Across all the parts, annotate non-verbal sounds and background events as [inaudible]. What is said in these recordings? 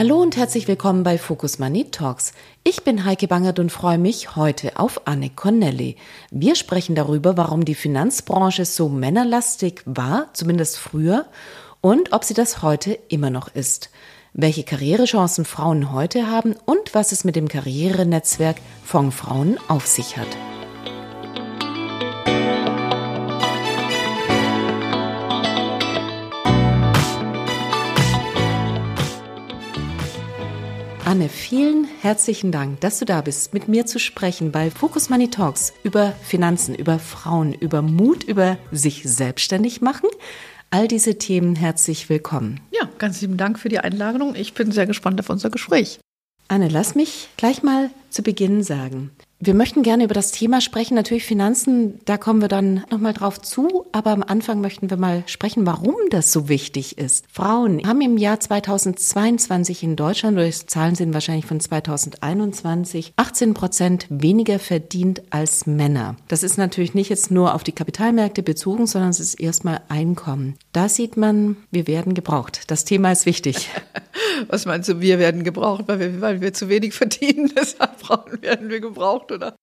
Hallo und herzlich willkommen bei Focus Money Talks. Ich bin Heike Bangert und freue mich heute auf Anne Connelly. Wir sprechen darüber, warum die Finanzbranche so männerlastig war, zumindest früher, und ob sie das heute immer noch ist. Welche Karrierechancen Frauen heute haben und was es mit dem Karrierenetzwerk von Frauen auf sich hat. Anne, vielen herzlichen Dank, dass du da bist, mit mir zu sprechen bei Focus Money Talks über Finanzen, über Frauen, über Mut, über sich selbstständig machen. All diese Themen herzlich willkommen. Ja, ganz lieben Dank für die Einladung. Ich bin sehr gespannt auf unser Gespräch. Anne, lass mich gleich mal zu Beginn sagen. Wir möchten gerne über das Thema sprechen. Natürlich Finanzen, da kommen wir dann nochmal drauf zu. Aber am Anfang möchten wir mal sprechen, warum das so wichtig ist. Frauen haben im Jahr 2022 in Deutschland, oder Zahlen sind wahrscheinlich von 2021, 18 Prozent weniger verdient als Männer. Das ist natürlich nicht jetzt nur auf die Kapitalmärkte bezogen, sondern es ist erstmal Einkommen. Da sieht man, wir werden gebraucht. Das Thema ist wichtig. [laughs] Was meinst du, wir werden gebraucht, weil wir, weil wir zu wenig verdienen? [laughs] Deshalb werden wir gebraucht, oder?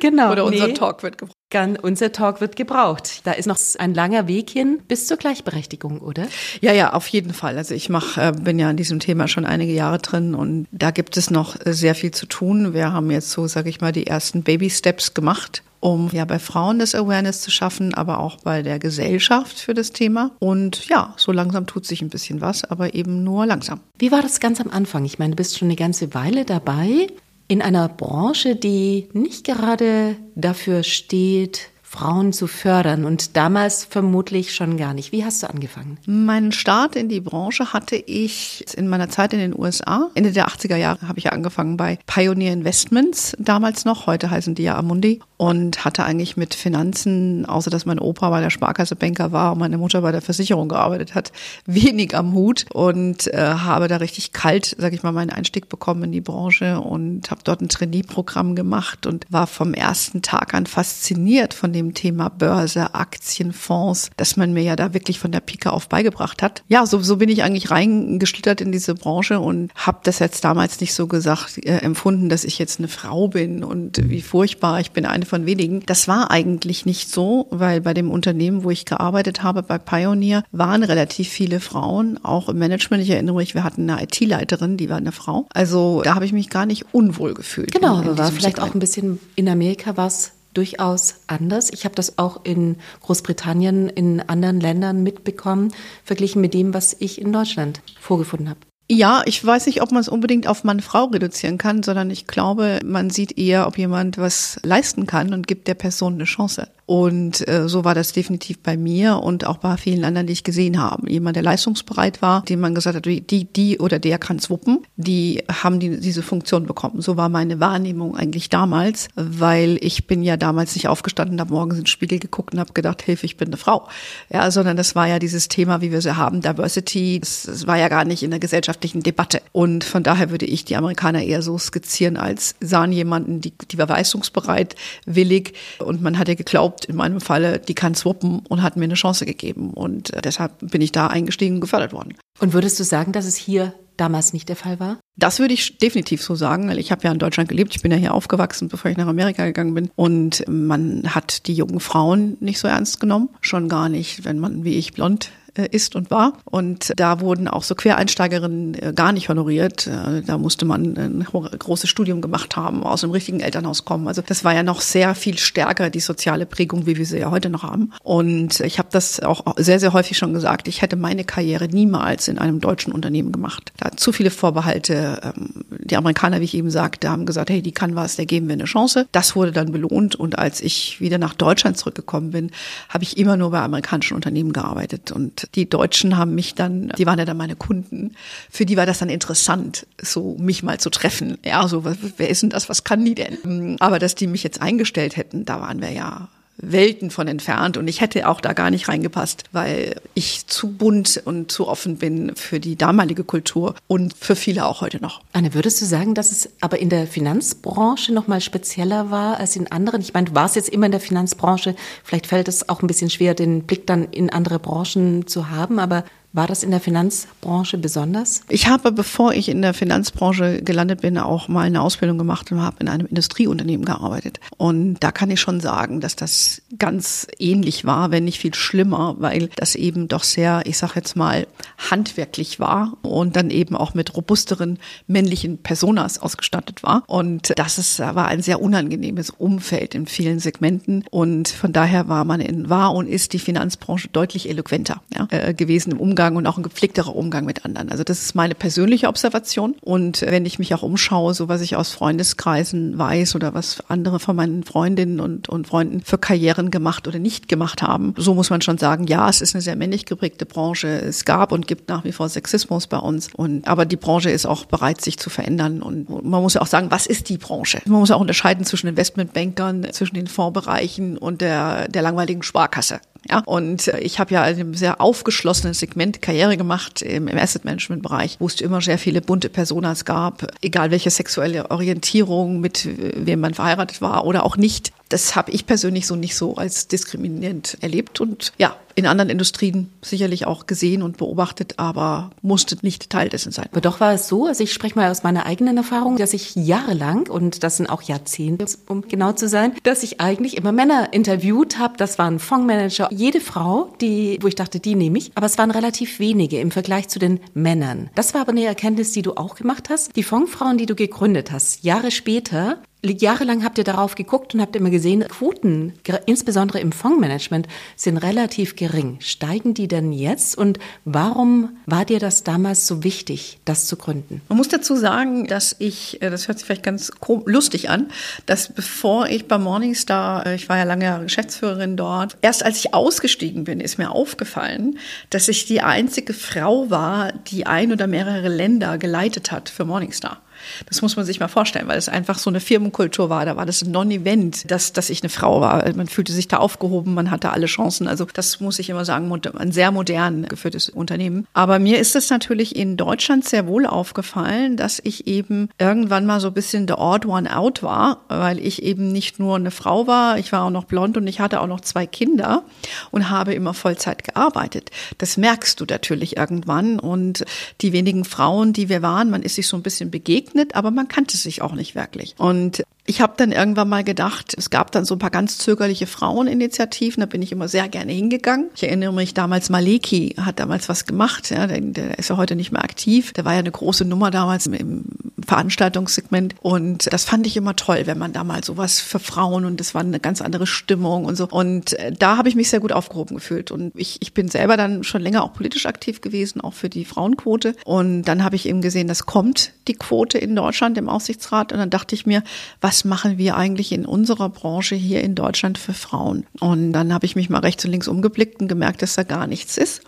Genau. Oder unser nee. Talk wird gebraucht. Gan, unser Talk wird gebraucht. Da ist noch ein langer Weg hin bis zur Gleichberechtigung, oder? Ja, ja, auf jeden Fall. Also ich mach, äh, bin ja in diesem Thema schon einige Jahre drin und da gibt es noch sehr viel zu tun. Wir haben jetzt so, sage ich mal, die ersten Baby Steps gemacht um ja bei Frauen das Awareness zu schaffen, aber auch bei der Gesellschaft für das Thema. Und ja, so langsam tut sich ein bisschen was, aber eben nur langsam. Wie war das ganz am Anfang? Ich meine, du bist schon eine ganze Weile dabei in einer Branche, die nicht gerade dafür steht, Frauen zu fördern und damals vermutlich schon gar nicht. Wie hast du angefangen? Meinen Start in die Branche hatte ich in meiner Zeit in den USA. Ende der 80er Jahre habe ich ja angefangen bei Pioneer Investments, damals noch, heute heißen die ja Amundi und hatte eigentlich mit Finanzen, außer dass mein Opa bei der Sparkasse Banker war und meine Mutter bei der Versicherung gearbeitet hat, [laughs] wenig am Hut und äh, habe da richtig kalt, sag ich mal, meinen Einstieg bekommen in die Branche und habe dort ein Trainee-Programm gemacht und war vom ersten Tag an fasziniert von dem dem Thema Börse, Aktien, Fonds, dass man mir ja da wirklich von der Pike auf beigebracht hat. Ja, so, so bin ich eigentlich reingeschlittert in diese Branche und habe das jetzt damals nicht so gesagt äh, empfunden, dass ich jetzt eine Frau bin und wie furchtbar, ich bin eine von wenigen. Das war eigentlich nicht so, weil bei dem Unternehmen, wo ich gearbeitet habe, bei Pioneer, waren relativ viele Frauen, auch im Management. Ich erinnere mich, wir hatten eine IT-Leiterin, die war eine Frau. Also da habe ich mich gar nicht unwohl gefühlt. Genau, aber war vielleicht auch ein bisschen in Amerika was durchaus anders. Ich habe das auch in Großbritannien, in anderen Ländern mitbekommen, verglichen mit dem, was ich in Deutschland vorgefunden habe. Ja, ich weiß nicht, ob man es unbedingt auf Mann-Frau reduzieren kann, sondern ich glaube, man sieht eher, ob jemand was leisten kann und gibt der Person eine Chance. Und äh, so war das definitiv bei mir und auch bei vielen anderen, die ich gesehen habe. Jemand, der leistungsbereit war, dem man gesagt hat, die, die oder der kann wuppen, die haben die, diese Funktion bekommen. So war meine Wahrnehmung eigentlich damals, weil ich bin ja damals nicht aufgestanden, habe morgens in den Spiegel geguckt und habe gedacht, Hilfe, ich bin eine Frau. Ja, sondern das war ja dieses Thema, wie wir sie haben, Diversity, das, das war ja gar nicht in der gesellschaftlichen Debatte. Und von daher würde ich die Amerikaner eher so skizzieren, als sahen jemanden, die, die war leistungsbereit, willig und man hat ja geglaubt, in meinem Falle, die kann swappen und hat mir eine Chance gegeben. Und äh, deshalb bin ich da eingestiegen und gefördert worden. Und würdest du sagen, dass es hier damals nicht der Fall war? Das würde ich definitiv so sagen, weil ich habe ja in Deutschland gelebt. Ich bin ja hier aufgewachsen, bevor ich nach Amerika gegangen bin. Und man hat die jungen Frauen nicht so ernst genommen. Schon gar nicht, wenn man wie ich blond ist und war. Und da wurden auch so Quereinsteigerinnen äh, gar nicht honoriert. Äh, da musste man ein großes Studium gemacht haben, aus dem richtigen Elternhaus kommen. Also das war ja noch sehr viel stärker, die soziale Prägung, wie wir sie ja heute noch haben. Und ich habe das auch sehr, sehr häufig schon gesagt. Ich hätte meine Karriere niemals in einem deutschen Unternehmen gemacht. Da zu viele Vorbehalte. Ähm, die Amerikaner, wie ich eben sagte, haben gesagt, hey, die kann was, der geben wir eine Chance. Das wurde dann belohnt. Und als ich wieder nach Deutschland zurückgekommen bin, habe ich immer nur bei amerikanischen Unternehmen gearbeitet. Und die Deutschen haben mich dann, die waren ja dann meine Kunden, für die war das dann interessant, so mich mal zu treffen. Ja, so, wer ist denn das, was kann die denn? Aber dass die mich jetzt eingestellt hätten, da waren wir ja Welten von entfernt und ich hätte auch da gar nicht reingepasst, weil ich zu bunt und zu offen bin für die damalige Kultur und für viele auch heute noch. Anne, würdest du sagen, dass es aber in der Finanzbranche noch mal spezieller war als in anderen? Ich meine, du warst jetzt immer in der Finanzbranche, vielleicht fällt es auch ein bisschen schwer, den Blick dann in andere Branchen zu haben, aber war das in der Finanzbranche besonders? Ich habe, bevor ich in der Finanzbranche gelandet bin, auch mal eine Ausbildung gemacht und habe in einem Industrieunternehmen gearbeitet. Und da kann ich schon sagen, dass das ganz ähnlich war, wenn nicht viel schlimmer, weil das eben doch sehr, ich sage jetzt mal, handwerklich war und dann eben auch mit robusteren männlichen Personas ausgestattet war. Und das ist, war ein sehr unangenehmes Umfeld in vielen Segmenten. Und von daher war man in, war und ist die Finanzbranche deutlich eloquenter ja, äh, gewesen im Umgang Umgang und auch ein gepflegterer Umgang mit anderen. Also das ist meine persönliche Observation. Und wenn ich mich auch umschaue, so was ich aus Freundeskreisen weiß oder was andere von meinen Freundinnen und, und Freunden für Karrieren gemacht oder nicht gemacht haben, so muss man schon sagen, ja, es ist eine sehr männlich geprägte Branche. Es gab und gibt nach wie vor Sexismus bei uns. Und, aber die Branche ist auch bereit, sich zu verändern. Und man muss ja auch sagen, was ist die Branche? Man muss auch unterscheiden zwischen Investmentbankern, zwischen den Fondsbereichen und der, der langweiligen Sparkasse. Ja, und äh, ich habe ja in einem sehr aufgeschlossenen Segment Karriere gemacht im, im Asset Management Bereich, wo es immer sehr viele bunte Personas gab, egal welche sexuelle Orientierung, mit wem man verheiratet war oder auch nicht. Das habe ich persönlich so nicht so als diskriminierend erlebt. Und ja, in anderen Industrien sicherlich auch gesehen und beobachtet, aber musste nicht Teil dessen sein. Aber doch war es so, also ich spreche mal aus meiner eigenen Erfahrung, dass ich jahrelang, und das sind auch Jahrzehnte, um genau zu sein, dass ich eigentlich immer Männer interviewt habe. Das waren Fondsmanager, jede Frau, die, wo ich dachte, die nehme ich, aber es waren relativ wenige im Vergleich zu den Männern. Das war aber eine Erkenntnis, die du auch gemacht hast. Die Fondsfrauen, die du gegründet hast, Jahre später Jahrelang habt ihr darauf geguckt und habt immer gesehen, Quoten, insbesondere im Fondsmanagement, sind relativ gering. Steigen die denn jetzt? Und warum war dir das damals so wichtig, das zu gründen? Man muss dazu sagen, dass ich, äh, das hört sich vielleicht ganz lustig an, dass bevor ich bei Morningstar, äh, ich war ja lange Geschäftsführerin dort, erst als ich ausgestiegen bin, ist mir aufgefallen, dass ich die einzige Frau war, die ein oder mehrere Länder geleitet hat für Morningstar. Das muss man sich mal vorstellen, weil es einfach so eine Firmenkultur war. Da war das ein Non-Event, dass, dass ich eine Frau war. Man fühlte sich da aufgehoben, man hatte alle Chancen. Also das muss ich immer sagen, ein sehr modern geführtes Unternehmen. Aber mir ist es natürlich in Deutschland sehr wohl aufgefallen, dass ich eben irgendwann mal so ein bisschen the odd one out war, weil ich eben nicht nur eine Frau war, ich war auch noch blond und ich hatte auch noch zwei Kinder und habe immer Vollzeit gearbeitet. Das merkst du natürlich irgendwann und die wenigen Frauen, die wir waren, man ist sich so ein bisschen begegnet begegnet, aber man kannte sich auch nicht wirklich. Und ich habe dann irgendwann mal gedacht, es gab dann so ein paar ganz zögerliche Fraueninitiativen, da bin ich immer sehr gerne hingegangen. Ich erinnere mich damals, Maleki hat damals was gemacht, ja, der, der ist ja heute nicht mehr aktiv. Der war ja eine große Nummer damals im Veranstaltungssegment und das fand ich immer toll, wenn man da mal sowas für Frauen und das war eine ganz andere Stimmung und so. Und äh, da habe ich mich sehr gut aufgehoben gefühlt und ich, ich bin selber dann schon länger auch politisch aktiv gewesen, auch für die Frauenquote. Und dann habe ich eben gesehen, das kommt die Quote in Deutschland im Aufsichtsrat und dann dachte ich mir, was machen wir eigentlich in unserer Branche hier in Deutschland für Frauen? Und dann habe ich mich mal rechts und links umgeblickt und gemerkt, dass da gar nichts ist.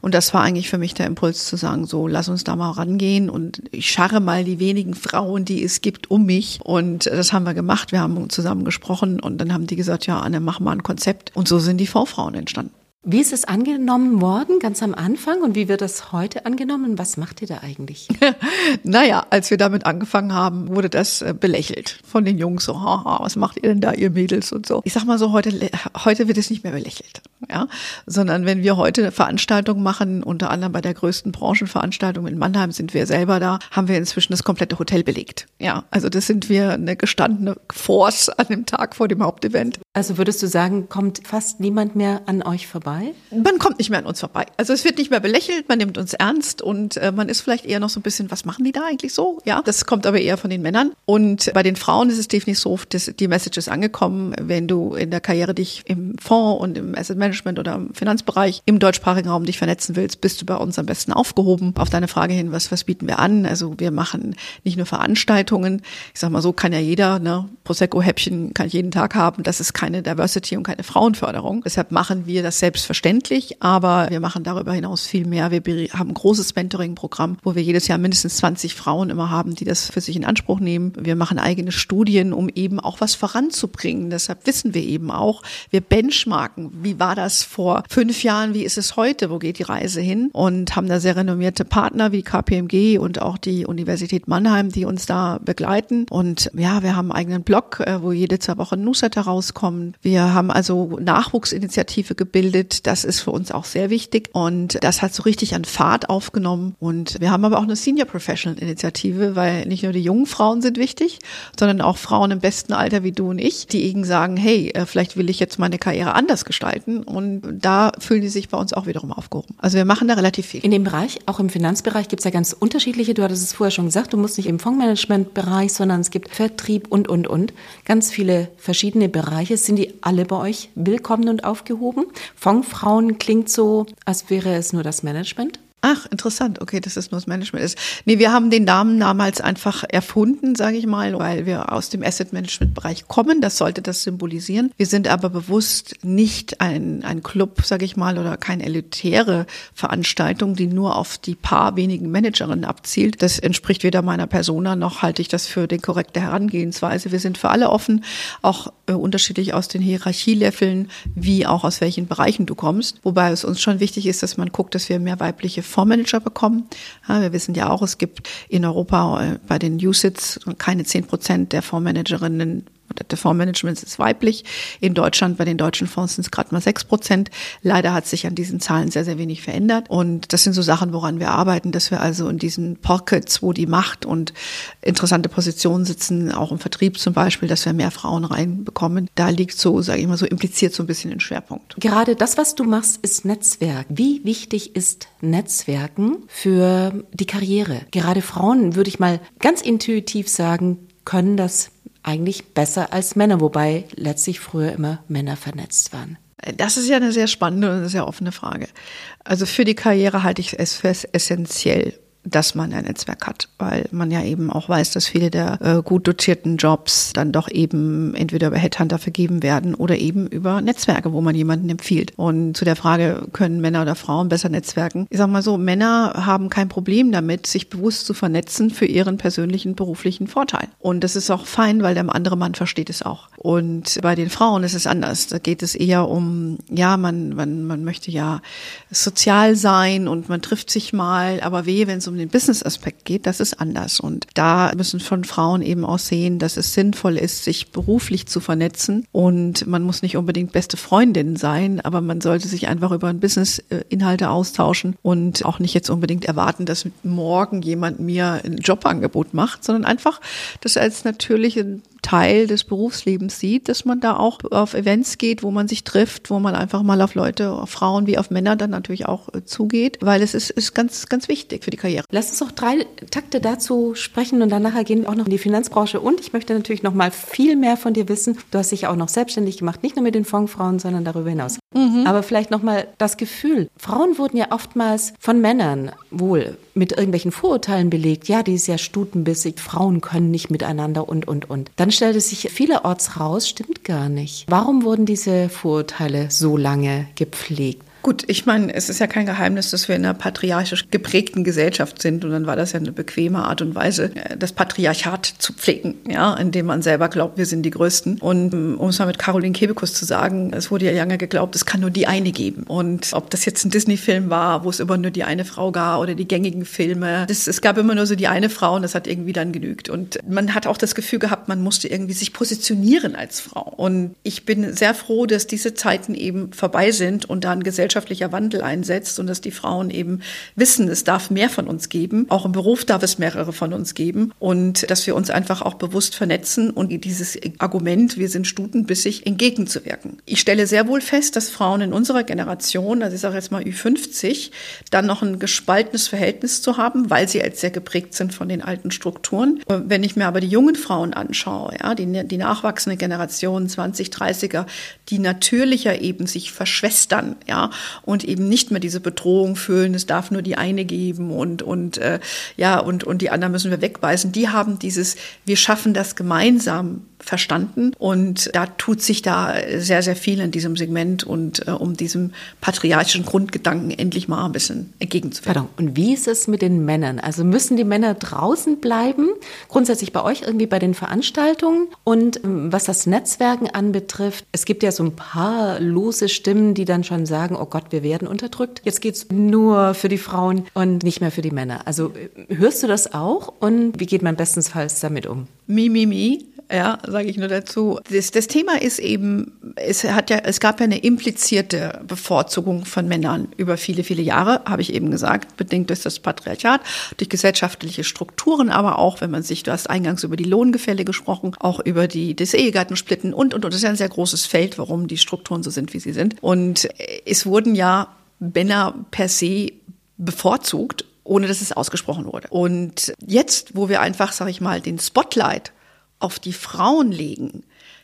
Und das war eigentlich für mich der Impuls zu sagen, so lass uns da mal rangehen und ich scharre mal die wenigen Frauen, die es gibt, um mich. Und das haben wir gemacht. Wir haben zusammen gesprochen und dann haben die gesagt, ja, Anne, mach mal ein Konzept. Und so sind die V-Frauen entstanden. Wie ist es angenommen worden, ganz am Anfang? Und wie wird das heute angenommen? Was macht ihr da eigentlich? [laughs] naja, als wir damit angefangen haben, wurde das äh, belächelt von den Jungs. So, haha, was macht ihr denn da, ihr Mädels und so. Ich sag mal so, heute, heute wird es nicht mehr belächelt. Ja, sondern wenn wir heute Veranstaltungen machen, unter anderem bei der größten Branchenveranstaltung in Mannheim sind wir selber da, haben wir inzwischen das komplette Hotel belegt. Ja, also das sind wir eine gestandene Force an dem Tag vor dem Hauptevent. Also würdest du sagen, kommt fast niemand mehr an euch vorbei? Man kommt nicht mehr an uns vorbei. Also es wird nicht mehr belächelt, man nimmt uns ernst und äh, man ist vielleicht eher noch so ein bisschen, was machen die da eigentlich so? Ja, das kommt aber eher von den Männern. Und bei den Frauen ist es definitiv so, dass die Message ist angekommen, wenn du in der Karriere dich im Fonds und im Asset Management Fondsmanagement oder im Finanzbereich im deutschsprachigen Raum dich vernetzen willst, bist du bei uns am besten aufgehoben. Auf deine Frage hin, was, was bieten wir an? Also wir machen nicht nur Veranstaltungen. Ich sag mal so, kann ja jeder, ne? Prosecco-Häppchen kann ich jeden Tag haben. Das ist keine Diversity und keine Frauenförderung. Deshalb machen wir das selbstverständlich, aber wir machen darüber hinaus viel mehr. Wir haben ein großes Mentoring-Programm, wo wir jedes Jahr mindestens 20 Frauen immer haben, die das für sich in Anspruch nehmen. Wir machen eigene Studien, um eben auch was voranzubringen. Deshalb wissen wir eben auch, wir benchmarken. Wie war das vor fünf Jahren? Wie ist es heute? Wo geht die Reise hin? Und haben da sehr renommierte Partner wie KPMG und auch die Universität Mannheim, die uns da begleiten. Und ja, wir haben einen eigenen Blog, äh, wo jede zwei Wochen Newsletter rauskommt. Wir haben also Nachwuchsinitiative gebildet. Das ist für uns auch sehr wichtig. Und das hat so richtig an Fahrt aufgenommen. Und wir haben aber auch eine Senior Professional Initiative, weil nicht nur die jungen Frauen sind wichtig, sondern auch Frauen im besten Alter wie du und ich, die eben sagen, hey, äh, vielleicht will ich jetzt meine Karriere anders gestalten. Und da fühlen die sich bei uns auch wiederum aufgehoben. Also wir machen da relativ viel. In dem Bereich, auch im Finanzbereich, gibt es ja ganz unterschiedliche, du hattest es vorher schon gesagt, du musst nicht im Fondsmanagementbereich, sondern es gibt Vertrieb und, und, und. Ganz viele verschiedene Bereiche. Sind die alle bei euch willkommen und aufgehoben? Fondsfrauen klingt so, als wäre es nur das Management. Ach, interessant. Okay, dass es nur das Management ist. Nee, wir haben den Namen damals einfach erfunden, sage ich mal, weil wir aus dem Asset Management Bereich kommen. Das sollte das symbolisieren. Wir sind aber bewusst nicht ein, ein Club, sage ich mal, oder keine elitäre Veranstaltung, die nur auf die paar wenigen Managerinnen abzielt. Das entspricht weder meiner Persona noch halte ich das für die korrekte Herangehensweise. Wir sind für alle offen, auch äh, unterschiedlich aus den Hierarchieleveln, wie auch aus welchen Bereichen du kommst. Wobei es uns schon wichtig ist, dass man guckt, dass wir mehr weibliche Fondsmanager bekommen. Ja, wir wissen ja auch, es gibt in Europa äh, bei den USITs keine zehn Prozent der Fondsmanagerinnen der Fondsmanagement ist weiblich. In Deutschland, bei den deutschen Fonds sind es gerade mal sechs Prozent. Leider hat sich an diesen Zahlen sehr, sehr wenig verändert. Und das sind so Sachen, woran wir arbeiten, dass wir also in diesen Pockets, wo die Macht und interessante Positionen sitzen, auch im Vertrieb zum Beispiel, dass wir mehr Frauen reinbekommen. Da liegt so, sage ich mal, so impliziert so ein bisschen den Schwerpunkt. Gerade das, was du machst, ist Netzwerk. Wie wichtig ist Netzwerken für die Karriere? Gerade Frauen, würde ich mal ganz intuitiv sagen, können das eigentlich besser als Männer, wobei letztlich früher immer Männer vernetzt waren. Das ist ja eine sehr spannende und sehr offene Frage. Also für die Karriere halte ich es für essentiell, dass man ein Netzwerk hat, weil man ja eben auch weiß, dass viele der äh, gut dotierten Jobs dann doch eben entweder über Headhunter vergeben werden oder eben über Netzwerke, wo man jemanden empfiehlt. Und zu der Frage, können Männer oder Frauen besser netzwerken? Ich sag mal so, Männer haben kein Problem damit, sich bewusst zu vernetzen für ihren persönlichen beruflichen Vorteil. Und das ist auch fein, weil der andere Mann versteht es auch. Und bei den Frauen ist es anders. Da geht es eher um, ja, man, man, man möchte ja sozial sein und man trifft sich mal, aber wehe, wenn es um um den Business-Aspekt geht, das ist anders. Und da müssen von Frauen eben auch sehen, dass es sinnvoll ist, sich beruflich zu vernetzen. Und man muss nicht unbedingt beste Freundin sein, aber man sollte sich einfach über ein Business-Inhalte austauschen und auch nicht jetzt unbedingt erwarten, dass morgen jemand mir ein Jobangebot macht, sondern einfach das als natürliche Teil des Berufslebens sieht, dass man da auch auf Events geht, wo man sich trifft, wo man einfach mal auf Leute, auf Frauen wie auf Männer dann natürlich auch äh, zugeht, weil es ist, ist ganz, ganz wichtig für die Karriere. Lass uns doch drei Takte dazu sprechen und dann nachher gehen wir auch noch in die Finanzbranche und ich möchte natürlich noch mal viel mehr von dir wissen. Du hast dich auch noch selbstständig gemacht, nicht nur mit den Fondsfrauen, sondern darüber hinaus. Mhm. Aber vielleicht noch mal das Gefühl. Frauen wurden ja oftmals von Männern wohl mit irgendwelchen Vorurteilen belegt. Ja, die ist ja stutenbissig, Frauen können nicht miteinander und, und, und. Dann stellte sich vielerorts raus, stimmt gar nicht. Warum wurden diese Vorurteile so lange gepflegt? Gut, ich meine, es ist ja kein Geheimnis, dass wir in einer patriarchisch geprägten Gesellschaft sind und dann war das ja eine bequeme Art und Weise, äh, das Patriarchat zu pflegen, ja, indem man selber glaubt, wir sind die Größten. Und ähm, um es mal mit Caroline Kebekus zu sagen, es wurde ja lange geglaubt, es kann nur die eine geben. Und ob das jetzt ein Disney-Film war, wo es immer nur die eine Frau gab oder die gängigen Filme, das, es gab immer nur so die eine Frau und das hat irgendwie dann genügt. Und man hat auch das Gefühl gehabt, man musste irgendwie sich positionieren als Frau. Und ich bin sehr froh, dass diese Zeiten eben vorbei sind und da ein Gesellschaft gesellschaftlicher Wandel einsetzt und dass die Frauen eben wissen, es darf mehr von uns geben. Auch im Beruf darf es mehrere von uns geben und dass wir uns einfach auch bewusst vernetzen und dieses Argument, wir sind stutenbissig, entgegenzuwirken. Ich stelle sehr wohl fest, dass Frauen in unserer Generation, also ich sage jetzt mal Ü50, dann noch ein gespaltenes Verhältnis zu haben, weil sie als sehr geprägt sind von den alten Strukturen. Wenn ich mir aber die jungen Frauen anschaue, ja, die, die nachwachsende Generation 20, 30er, die natürlicher eben sich verschwestern, ja, und eben nicht mehr diese Bedrohung fühlen, es darf nur die eine geben und, und, äh, ja, und, und die anderen müssen wir wegbeißen, die haben dieses, wir schaffen das gemeinsam verstanden. Und da tut sich da sehr, sehr viel in diesem Segment und äh, um diesem patriarchischen Grundgedanken endlich mal ein bisschen entgegenzuwirken. Und wie ist es mit den Männern? Also müssen die Männer draußen bleiben? Grundsätzlich bei euch irgendwie bei den Veranstaltungen? Und ähm, was das Netzwerken anbetrifft, es gibt ja so ein paar lose Stimmen, die dann schon sagen, oh Gott, wir werden unterdrückt. Jetzt geht's nur für die Frauen und nicht mehr für die Männer. Also äh, hörst du das auch? Und wie geht man bestensfalls damit um? Mi, mi, mi ja, sage ich nur dazu. Das, das Thema ist eben, es hat ja, es gab ja eine implizierte Bevorzugung von Männern über viele, viele Jahre, habe ich eben gesagt, bedingt durch das Patriarchat, durch gesellschaftliche Strukturen, aber auch, wenn man sich, du hast eingangs über die Lohngefälle gesprochen, auch über die das Ehegattensplitten und und und. Das ist ja ein sehr großes Feld, warum die Strukturen so sind, wie sie sind. Und es wurden ja Männer per se bevorzugt ohne dass es ausgesprochen wurde. Und jetzt, wo wir einfach, sage ich mal, den Spotlight auf die Frauen legen,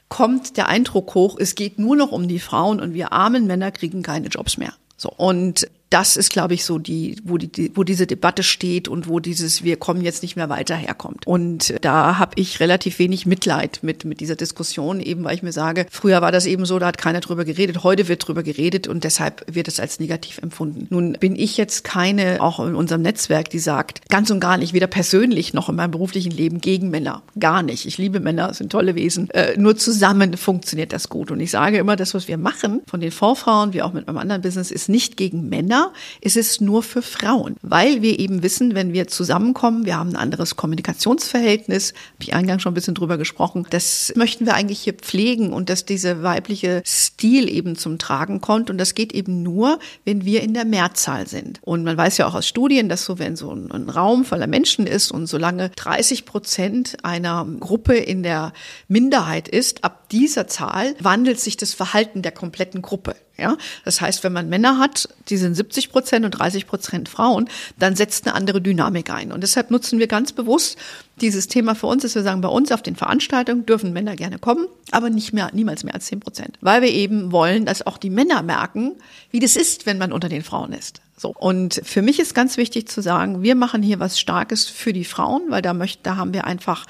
kommt der Eindruck hoch, es geht nur noch um die Frauen und wir armen Männer kriegen keine Jobs mehr. So. Und das ist, glaube ich, so die, wo die, wo diese Debatte steht und wo dieses Wir kommen jetzt nicht mehr weiter herkommt. Und da habe ich relativ wenig Mitleid mit mit dieser Diskussion, eben weil ich mir sage, früher war das eben so, da hat keiner drüber geredet, heute wird drüber geredet und deshalb wird es als negativ empfunden. Nun bin ich jetzt keine, auch in unserem Netzwerk, die sagt, ganz und gar nicht, weder persönlich noch in meinem beruflichen Leben gegen Männer. Gar nicht. Ich liebe Männer, sind tolle Wesen. Äh, nur zusammen funktioniert das gut. Und ich sage immer, das, was wir machen, von den Vorfrauen, wie auch mit meinem anderen Business, ist nicht gegen Männer, Männer, ist es nur für Frauen, weil wir eben wissen, wenn wir zusammenkommen, wir haben ein anderes Kommunikationsverhältnis, habe ich eingangs schon ein bisschen drüber gesprochen, das möchten wir eigentlich hier pflegen und dass diese weibliche Stil eben zum Tragen kommt und das geht eben nur, wenn wir in der Mehrzahl sind. Und man weiß ja auch aus Studien, dass so, wenn so ein, ein Raum voller Menschen ist und solange 30 Prozent einer Gruppe in der Minderheit ist, ab dieser Zahl wandelt sich das Verhalten der kompletten Gruppe. Ja, das heißt, wenn man Männer hat, die sind 70 Prozent und 30 Prozent Frauen, dann setzt eine andere Dynamik ein. Und deshalb nutzen wir ganz bewusst dieses Thema für uns, dass wir sagen, bei uns auf den Veranstaltungen dürfen Männer gerne kommen, aber nicht mehr, niemals mehr als 10 Prozent. Weil wir eben wollen, dass auch die Männer merken, wie das ist, wenn man unter den Frauen ist. So. Und für mich ist ganz wichtig zu sagen, wir machen hier was Starkes für die Frauen, weil da möchten, da haben wir einfach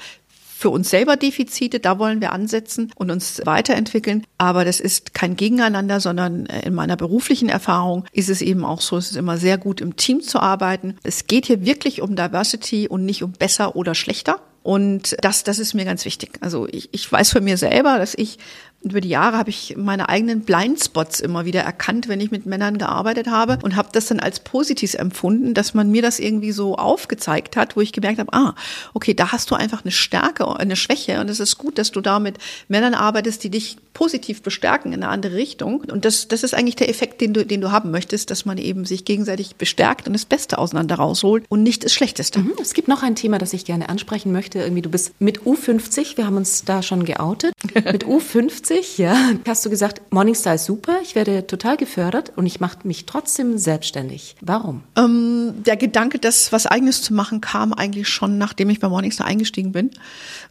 für uns selber Defizite, da wollen wir ansetzen und uns weiterentwickeln. Aber das ist kein Gegeneinander, sondern äh, in meiner beruflichen Erfahrung ist es eben auch so, es ist immer sehr gut im Team zu arbeiten. Es geht hier wirklich um Diversity und nicht um besser oder schlechter. Und das, das ist mir ganz wichtig. Also ich, ich weiß von mir selber, dass ich über die Jahre habe ich meine eigenen Blindspots immer wieder erkannt, wenn ich mit Männern gearbeitet habe und habe das dann als positiv empfunden, dass man mir das irgendwie so aufgezeigt hat, wo ich gemerkt habe, ah, okay, da hast du einfach eine Stärke, eine Schwäche und es ist gut, dass du da mit Männern arbeitest, die dich positiv bestärken in eine andere Richtung. Und das, das ist eigentlich der Effekt, den du, den du haben möchtest, dass man eben sich gegenseitig bestärkt und das Beste auseinander rausholt und nicht das Schlechteste. Mhm. Es gibt noch ein Thema, das ich gerne ansprechen möchte. Irgendwie, du bist mit U50, wir haben uns da schon geoutet, mit [laughs] U50 witzig, ja. Hast du gesagt, Morningstar ist super, ich werde total gefördert und ich mache mich trotzdem selbstständig. Warum? Ähm, der Gedanke, das was Eigenes zu machen, kam eigentlich schon, nachdem ich bei Morningstar eingestiegen bin,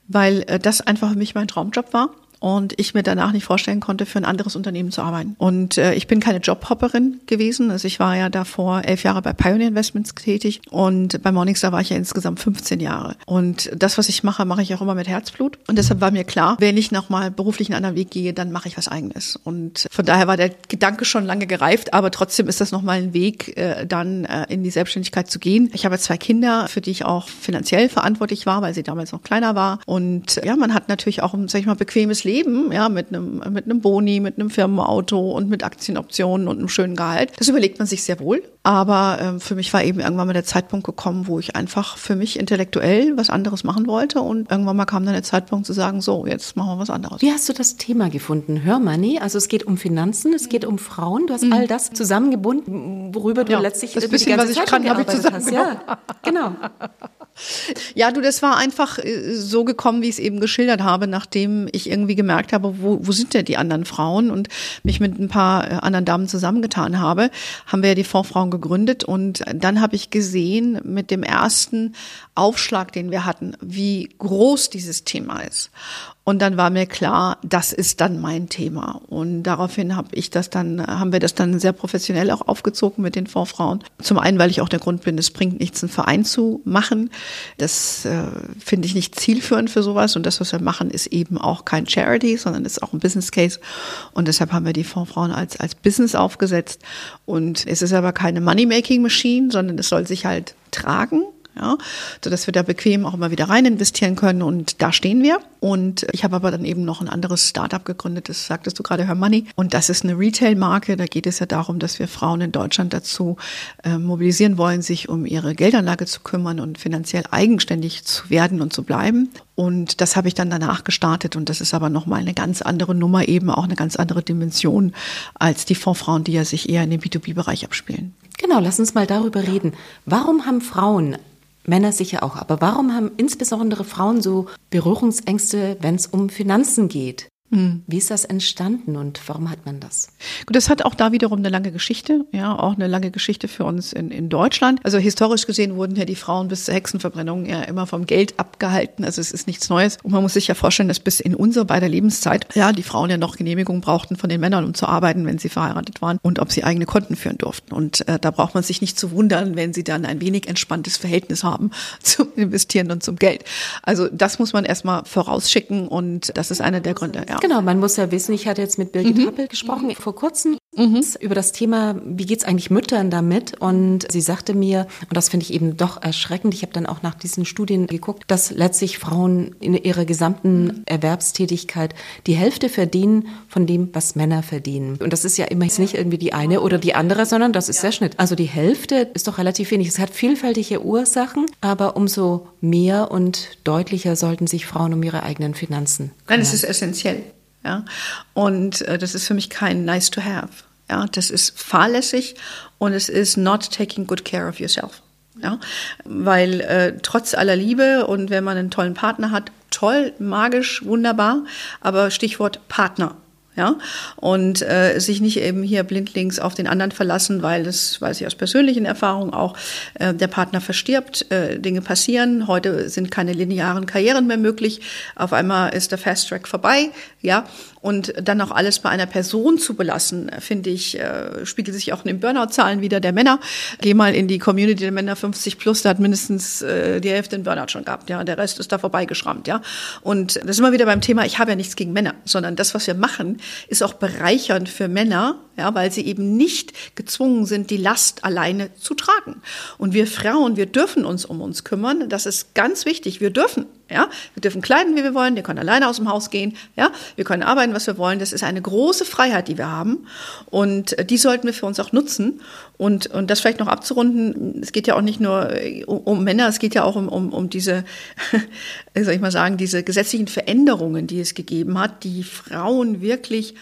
weil äh, das einfach für mich mein Traumjob war und ich mir danach nicht vorstellen konnte, für ein anderes Unternehmen zu arbeiten. Und äh, ich bin keine Jobhopperin gewesen. Also ich war ja davor elf Jahre bei Pioneer Investments tätig und bei Morningstar war ich ja insgesamt 15 Jahre. Und das, was ich mache, mache ich auch immer mit Herzblut. Und deshalb war mir klar, wenn ich nochmal beruflich einen anderen Weg gehe, dann mache ich was eigenes. Und von daher war der Gedanke schon lange gereift, aber trotzdem ist das nochmal ein Weg, äh, dann äh, in die Selbstständigkeit zu gehen. Ich habe zwei Kinder, für die ich auch finanziell verantwortlich war, weil sie damals noch kleiner war. Und ja, man hat natürlich auch ein, sag ich mal, bequemes Leben Leben, ja, mit einem, mit einem Boni, mit einem Firmenauto und mit Aktienoptionen und einem schönen Gehalt. Das überlegt man sich sehr wohl. Aber ähm, für mich war eben irgendwann mal der Zeitpunkt gekommen, wo ich einfach für mich intellektuell was anderes machen wollte. Und irgendwann mal kam dann der Zeitpunkt zu sagen, so, jetzt machen wir was anderes. Wie hast du das Thema gefunden? Hör Money, also es geht um Finanzen, es geht um Frauen. Du hast mhm. all das zusammengebunden, worüber du ja, letztlich das bisschen, die ganze was ich Zeit kann, habe ich zusammen. Ja, genau. Ja, du, das war einfach äh, so gekommen, wie ich es eben geschildert habe, nachdem ich irgendwie gemerkt habe, wo, wo sind denn die anderen Frauen und mich mit ein paar äh, anderen Damen zusammengetan habe, haben wir ja die Fondsfrauen gegründet und dann habe ich gesehen mit dem ersten Aufschlag, den wir hatten, wie groß dieses Thema ist. Und dann war mir klar, das ist dann mein Thema. Und daraufhin habe ich das dann, haben wir das dann sehr professionell auch aufgezogen mit den Fondsfrauen. Zum einen, weil ich auch der Grund bin, es bringt nichts, einen Verein zu machen. Das äh, finde ich nicht zielführend für sowas. Und das, was wir machen, ist eben auch kein Charity, sondern ist auch ein Business Case. Und deshalb haben wir die Fondsfrauen als, als Business aufgesetzt. Und es ist aber keine Money-Making Machine, sondern es soll sich halt tragen ja, so dass wir da bequem auch immer wieder rein investieren können und da stehen wir. Und ich habe aber dann eben noch ein anderes Startup gegründet, das sagtest du gerade, Her Money. Und das ist eine Retail-Marke. Da geht es ja darum, dass wir Frauen in Deutschland dazu äh, mobilisieren wollen, sich um ihre Geldanlage zu kümmern und finanziell eigenständig zu werden und zu bleiben. Und das habe ich dann danach gestartet und das ist aber nochmal eine ganz andere Nummer, eben auch eine ganz andere Dimension als die Fondsfrauen, die ja sich eher in dem B2B-Bereich abspielen. Genau, lass uns mal darüber reden. Warum haben Frauen Männer sicher auch. Aber warum haben insbesondere Frauen so Berührungsängste, wenn es um Finanzen geht? Hm. Wie ist das entstanden und warum hat man das? Gut, das hat auch da wiederum eine lange Geschichte, ja, auch eine lange Geschichte für uns in, in Deutschland. Also historisch gesehen wurden ja die Frauen bis zur Hexenverbrennung ja immer vom Geld abgehalten. Also es ist nichts Neues. Und man muss sich ja vorstellen, dass bis in unsere beider Lebenszeit, ja, die Frauen ja noch Genehmigung brauchten von den Männern, um zu arbeiten, wenn sie verheiratet waren und ob sie eigene Konten führen durften. Und äh, da braucht man sich nicht zu wundern, wenn sie dann ein wenig entspanntes Verhältnis haben [laughs] zum Investieren und zum Geld. Also das muss man erstmal vorausschicken und das ist einer der Gründe, ja. Genau, man muss ja wissen, ich hatte jetzt mit Birgit mhm. Happel gesprochen vor kurzem mhm. über das Thema, wie geht's eigentlich Müttern damit? Und sie sagte mir, und das finde ich eben doch erschreckend, ich habe dann auch nach diesen Studien geguckt, dass letztlich Frauen in ihrer gesamten Erwerbstätigkeit die Hälfte verdienen von dem, was Männer verdienen. Und das ist ja immer nicht irgendwie die eine oder die andere, sondern das ist der Schnitt. Also die Hälfte ist doch relativ wenig. Es hat vielfältige Ursachen, aber umso mehr und deutlicher sollten sich Frauen um ihre eigenen Finanzen kümmern. Nein, es ist essentiell. Ja? Und äh, das ist für mich kein nice to have. Ja? Das ist fahrlässig und es ist not taking good care of yourself. Ja? Weil äh, trotz aller Liebe und wenn man einen tollen Partner hat, toll, magisch, wunderbar, aber Stichwort Partner ja, und äh, sich nicht eben hier blindlings auf den anderen verlassen, weil das weiß ich aus persönlichen Erfahrungen auch, äh, der Partner verstirbt, äh, Dinge passieren, heute sind keine linearen Karrieren mehr möglich, auf einmal ist der Fast Track vorbei, ja, und dann auch alles bei einer Person zu belassen, finde ich, äh, spiegelt sich auch in den Burnout-Zahlen wieder der Männer. Geh mal in die Community der Männer 50 plus, da hat mindestens äh, die Hälfte einen Burnout schon gehabt, ja, der Rest ist da vorbeigeschrammt, ja. Und das ist immer wieder beim Thema, ich habe ja nichts gegen Männer, sondern das, was wir machen, ist auch bereichernd für Männer, ja, weil sie eben nicht gezwungen sind, die Last alleine zu tragen. Und wir Frauen, wir dürfen uns um uns kümmern. Das ist ganz wichtig. Wir dürfen, ja, wir dürfen kleiden, wie wir wollen. Wir können alleine aus dem Haus gehen, ja, wir können arbeiten, was wir wollen. Das ist eine große Freiheit, die wir haben. Und die sollten wir für uns auch nutzen. Und, und das vielleicht noch abzurunden, es geht ja auch nicht nur um, um Männer, es geht ja auch um, um, um diese, [laughs] soll ich mal sagen, diese gesetzlichen Veränderungen, die es gegeben hat, die Frauen wirklich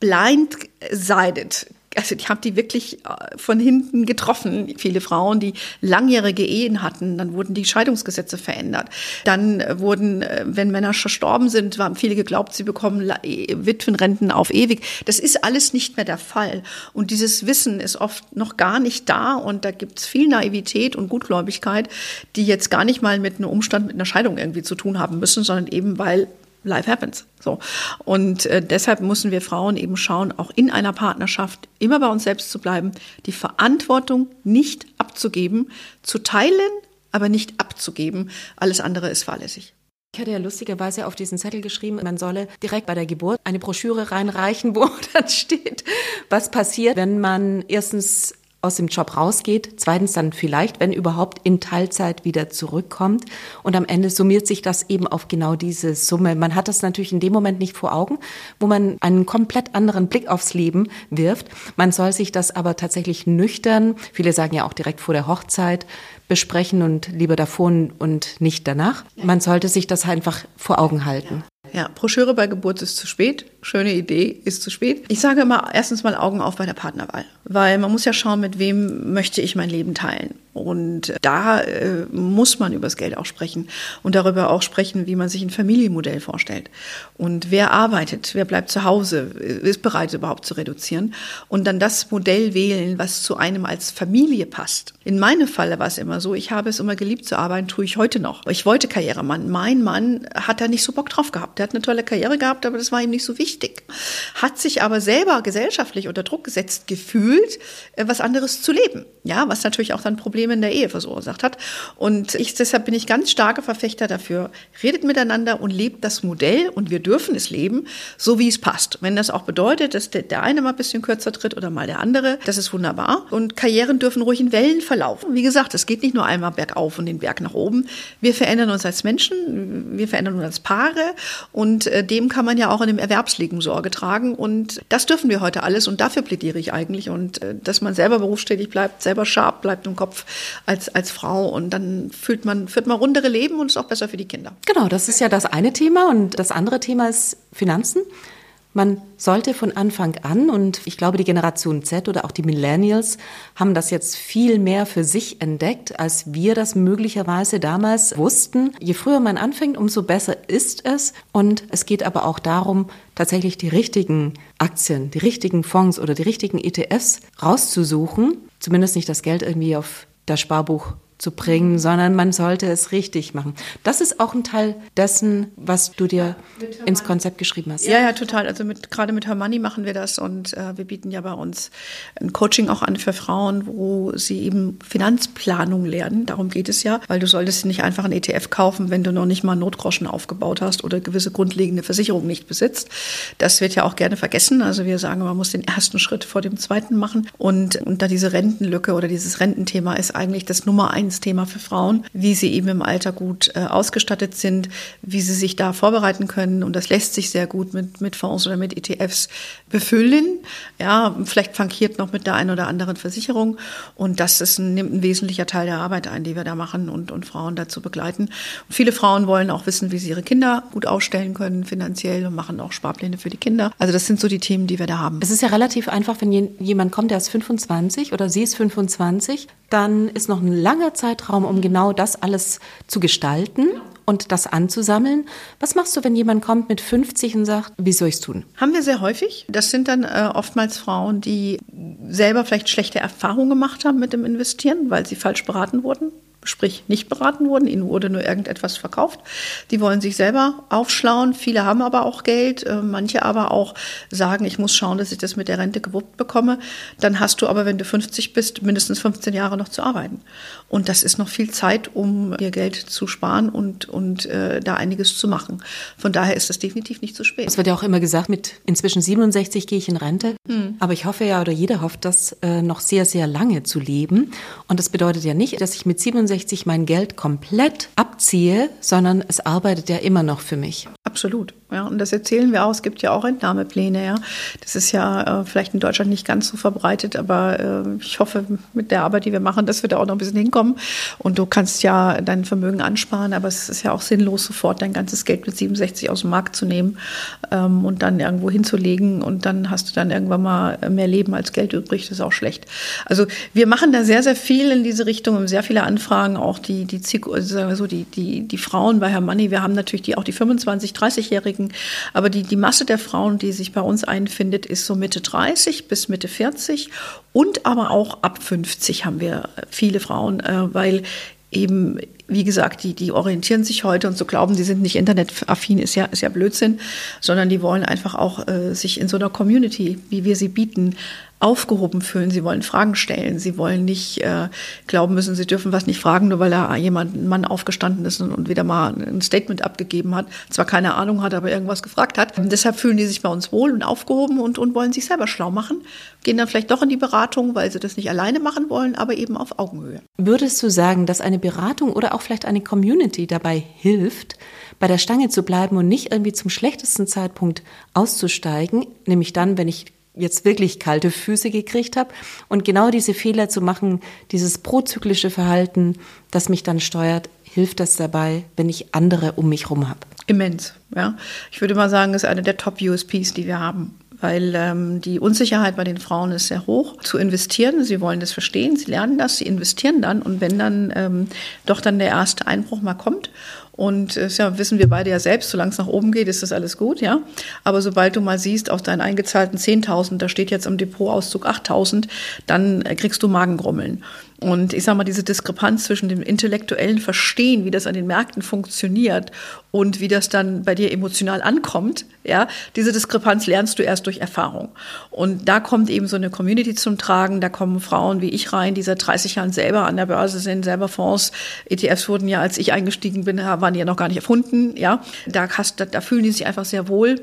blindsided also die haben die wirklich äh, von hinten getroffen. Viele Frauen, die langjährige Ehen hatten, dann wurden die Scheidungsgesetze verändert. Dann äh, wurden, äh, wenn Männer verstorben sind, haben viele geglaubt, sie bekommen Witwenrenten auf ewig. Das ist alles nicht mehr der Fall. Und dieses Wissen ist oft noch gar nicht da und da gibt es viel Naivität und Gutgläubigkeit, die jetzt gar nicht mal mit einem Umstand, mit einer Scheidung irgendwie zu tun haben müssen, sondern eben weil life happens. So. Und äh, deshalb müssen wir Frauen eben schauen, auch in einer Partnerschaft immer bei uns selbst zu bleiben, die Verantwortung nicht abzugeben, zu teilen, aber nicht abzugeben. Alles andere ist fahrlässig. Ich hatte ja lustigerweise auf diesen Zettel geschrieben, man solle direkt bei der Geburt eine Broschüre reinreichen, [laughs] wo dann steht, was passiert, wenn man erstens aus dem Job rausgeht, zweitens dann vielleicht, wenn überhaupt, in Teilzeit wieder zurückkommt und am Ende summiert sich das eben auf genau diese Summe. Man hat das natürlich in dem Moment nicht vor Augen, wo man einen komplett anderen Blick aufs Leben wirft. Man soll sich das aber tatsächlich nüchtern, viele sagen ja auch direkt vor der Hochzeit, besprechen und lieber davor und nicht danach. Man sollte sich das einfach vor Augen halten. Ja, Broschüre bei Geburt ist zu spät. Schöne Idee, ist zu spät. Ich sage immer erstens mal Augen auf bei der Partnerwahl, weil man muss ja schauen, mit wem möchte ich mein Leben teilen. Und da äh, muss man über das Geld auch sprechen und darüber auch sprechen, wie man sich ein Familienmodell vorstellt. Und wer arbeitet, wer bleibt zu Hause, ist bereit überhaupt zu reduzieren und dann das Modell wählen, was zu einem als Familie passt. In meinem Falle war es immer so, ich habe es immer geliebt zu arbeiten, tue ich heute noch. Ich wollte Karrieremann. Mein Mann hat da nicht so Bock drauf gehabt. Der hat eine tolle Karriere gehabt, aber das war ihm nicht so wichtig. Hat sich aber selber gesellschaftlich unter Druck gesetzt gefühlt, äh, was anderes zu leben. Ja, was natürlich auch dann Probleme in der Ehe verursacht hat. Und ich, deshalb bin ich ganz starke Verfechter dafür. Redet miteinander und lebt das Modell und wir dürfen es leben, so wie es passt. Wenn das auch bedeutet, dass der, der eine mal ein bisschen kürzer tritt oder mal der andere, das ist wunderbar. Und Karrieren dürfen ruhig in Wellen verlaufen. Wie gesagt, es geht nicht nur einmal bergauf und den Berg nach oben. Wir verändern uns als Menschen, wir verändern uns als Paare und äh, dem kann man ja auch in dem Erwerbsleben Sorge tragen. Und das dürfen wir heute alles und dafür plädiere ich eigentlich. Und äh, dass man selber berufstätig bleibt, selber scharf bleibt im Kopf, als, als Frau und dann fühlt man, führt man rundere Leben und ist auch besser für die Kinder. Genau, das ist ja das eine Thema und das andere Thema ist Finanzen. Man sollte von Anfang an, und ich glaube, die Generation Z oder auch die Millennials haben das jetzt viel mehr für sich entdeckt, als wir das möglicherweise damals wussten. Je früher man anfängt, umso besser ist es. Und es geht aber auch darum, tatsächlich die richtigen Aktien, die richtigen Fonds oder die richtigen ETFs rauszusuchen. Zumindest nicht das Geld irgendwie auf das Sparbuch zu bringen, sondern man sollte es richtig machen. Das ist auch ein Teil dessen, was du dir ins Konzept geschrieben hast. Ja, ja, total. Also mit, gerade mit Her Money machen wir das und äh, wir bieten ja bei uns ein Coaching auch an für Frauen, wo sie eben Finanzplanung lernen. Darum geht es ja, weil du solltest nicht einfach ein ETF kaufen, wenn du noch nicht mal Notgroschen aufgebaut hast oder gewisse grundlegende Versicherungen nicht besitzt. Das wird ja auch gerne vergessen. Also wir sagen, man muss den ersten Schritt vor dem zweiten machen und, und da diese Rentenlücke oder dieses Rententhema ist eigentlich das Nummer eins Thema für Frauen, wie sie eben im Alter gut äh, ausgestattet sind, wie sie sich da vorbereiten können. Und das lässt sich sehr gut mit, mit Fonds oder mit ETFs befüllen. Ja, vielleicht frankiert noch mit der einen oder anderen Versicherung. Und das ist ein, nimmt ein wesentlicher Teil der Arbeit ein, die wir da machen und, und Frauen dazu begleiten. Und viele Frauen wollen auch wissen, wie sie ihre Kinder gut ausstellen können finanziell und machen auch Sparpläne für die Kinder. Also das sind so die Themen, die wir da haben. Es ist ja relativ einfach, wenn jemand kommt, der ist 25 oder sie ist 25, dann ist noch ein langer Zeitraum, um genau das alles zu gestalten und das anzusammeln. Was machst du, wenn jemand kommt mit 50 und sagt, wie soll ich es tun? Haben wir sehr häufig. Das sind dann äh, oftmals Frauen, die selber vielleicht schlechte Erfahrungen gemacht haben mit dem Investieren, weil sie falsch beraten wurden sprich nicht beraten wurden, ihnen wurde nur irgendetwas verkauft. Die wollen sich selber aufschlauen. Viele haben aber auch Geld, äh, manche aber auch sagen, ich muss schauen, dass ich das mit der Rente gewuppt bekomme. Dann hast du aber, wenn du 50 bist, mindestens 15 Jahre noch zu arbeiten. Und das ist noch viel Zeit, um ihr Geld zu sparen und, und äh, da einiges zu machen. Von daher ist das definitiv nicht zu spät. Es wird ja auch immer gesagt, mit inzwischen 67 gehe ich in Rente. Hm. Aber ich hoffe ja, oder jeder hofft, das äh, noch sehr, sehr lange zu leben. Und das bedeutet ja nicht, dass ich mit 67 65 mein Geld komplett abziehe, sondern es arbeitet ja immer noch für mich. Absolut. Ja, und das erzählen wir auch. Es gibt ja auch Entnahmepläne. Ja, das ist ja äh, vielleicht in Deutschland nicht ganz so verbreitet, aber äh, ich hoffe mit der Arbeit, die wir machen, dass wir da auch noch ein bisschen hinkommen. Und du kannst ja dein Vermögen ansparen, aber es ist ja auch sinnlos, sofort dein ganzes Geld mit 67 aus dem Markt zu nehmen ähm, und dann irgendwo hinzulegen und dann hast du dann irgendwann mal mehr Leben als Geld übrig. Das ist auch schlecht. Also wir machen da sehr, sehr viel in diese Richtung und sehr viele Anfragen, auch die die sagen wir so die die die Frauen bei Herr Money. Wir haben natürlich die auch die 25, 30-Jährigen Beschäftigten. Aber die, die Masse der Frauen, die sich bei uns einfindet, ist so Mitte 30 bis Mitte 40 und aber auch ab 50 haben wir viele Frauen, äh, weil eben wie gesagt, die, die orientieren sich heute und so glauben, die sind nicht internetaffin, ist ja, ist ja Blödsinn, sondern die wollen einfach auch äh, sich in so einer Community, wie wir sie bieten, aufgehoben fühlen. Sie wollen Fragen stellen. Sie wollen nicht äh, glauben müssen, sie dürfen was nicht fragen, nur weil da jemand, ein Mann aufgestanden ist und, wieder mal ein Statement abgegeben hat, zwar keine Ahnung hat, aber irgendwas gefragt hat. Und deshalb fühlen die sich bei uns wohl und aufgehoben und, und wollen sich selber schlau machen, gehen dann vielleicht doch in die Beratung, weil sie das nicht alleine machen wollen, aber eben auf Augenhöhe. Würdest du sagen, dass eine Beratung oder auch vielleicht eine Community dabei hilft, bei der Stange zu bleiben und nicht irgendwie zum schlechtesten Zeitpunkt auszusteigen, nämlich dann, wenn ich jetzt wirklich kalte Füße gekriegt habe und genau diese Fehler zu machen, dieses prozyklische Verhalten, das mich dann steuert, hilft das dabei, wenn ich andere um mich herum habe? Immens, ja. Ich würde mal sagen, ist eine der Top-USPs, die wir haben weil ähm, die Unsicherheit bei den Frauen ist sehr hoch. Zu investieren, sie wollen das verstehen, sie lernen das, sie investieren dann und wenn dann ähm, doch dann der erste Einbruch mal kommt und äh, ja, wissen wir beide ja selbst, solange es nach oben geht, ist das alles gut, ja. Aber sobald du mal siehst, auf deinen eingezahlten 10.000, da steht jetzt im Depotauszug 8.000, dann äh, kriegst du Magengrummeln. Und ich sage mal, diese Diskrepanz zwischen dem intellektuellen Verstehen, wie das an den Märkten funktioniert und wie das dann bei dir emotional ankommt, ja, diese Diskrepanz lernst du erst durch Erfahrung. Und da kommt eben so eine Community zum Tragen, da kommen Frauen wie ich rein, die seit 30 Jahren selber an der Börse sind, selber Fonds, ETFs wurden ja, als ich eingestiegen bin, waren ja noch gar nicht erfunden, ja. Da, hast, da, da fühlen die sich einfach sehr wohl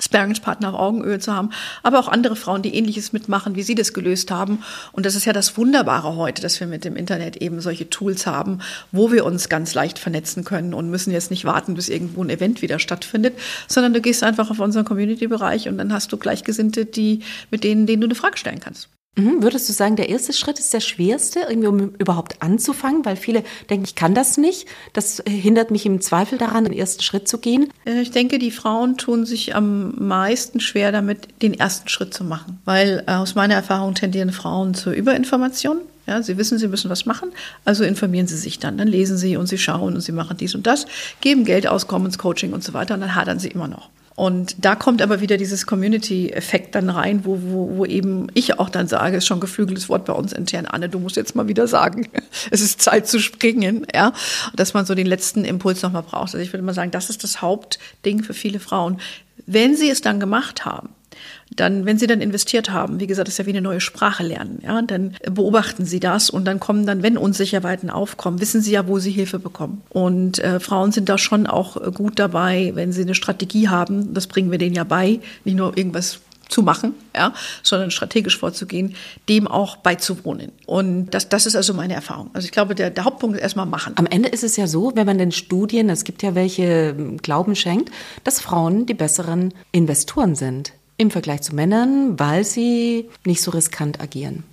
Sparringspartner auf Augenhöhe zu haben, aber auch andere Frauen, die ähnliches mitmachen, wie sie das gelöst haben. Und das ist ja das Wunderbare heute, dass wir mit dem Internet eben solche Tools haben, wo wir uns ganz leicht vernetzen können und müssen jetzt nicht warten, bis irgendwo ein Event wieder stattfindet, sondern du gehst einfach auf unseren Community-Bereich und dann hast du Gleichgesinnte, die, mit denen, denen du eine Frage stellen kannst. Mhm. Würdest du sagen, der erste Schritt ist der schwerste, irgendwie um überhaupt anzufangen? Weil viele denken, ich kann das nicht. Das hindert mich im Zweifel daran, den ersten Schritt zu gehen. Äh, ich denke, die Frauen tun sich am meisten schwer damit, den ersten Schritt zu machen. Weil äh, aus meiner Erfahrung tendieren Frauen zur Überinformation. Ja, sie wissen, sie müssen was machen, also informieren sie sich dann. Dann lesen sie und sie schauen und sie machen dies und das, geben Geld aus, kommen ins Coaching und so weiter und dann hadern sie immer noch. Und da kommt aber wieder dieses Community-Effekt dann rein, wo, wo, wo eben ich auch dann sage, ist schon geflügeltes Wort bei uns intern, Anne, du musst jetzt mal wieder sagen, [laughs] es ist Zeit zu springen, ja, dass man so den letzten Impuls nochmal braucht. Also ich würde mal sagen, das ist das Hauptding für viele Frauen. Wenn sie es dann gemacht haben, dann, wenn Sie dann investiert haben, wie gesagt, das ist ja wie eine neue Sprache lernen, ja, dann beobachten Sie das und dann kommen dann, wenn Unsicherheiten aufkommen, wissen Sie ja, wo Sie Hilfe bekommen. Und äh, Frauen sind da schon auch gut dabei, wenn sie eine Strategie haben, das bringen wir denen ja bei, nicht nur irgendwas zu machen, ja, sondern strategisch vorzugehen, dem auch beizuwohnen. Und das, das ist also meine Erfahrung. Also ich glaube, der, der Hauptpunkt ist erstmal machen. Am Ende ist es ja so, wenn man den Studien, es gibt ja welche Glauben schenkt, dass Frauen die besseren Investoren sind im Vergleich zu Männern, weil sie nicht so riskant agieren.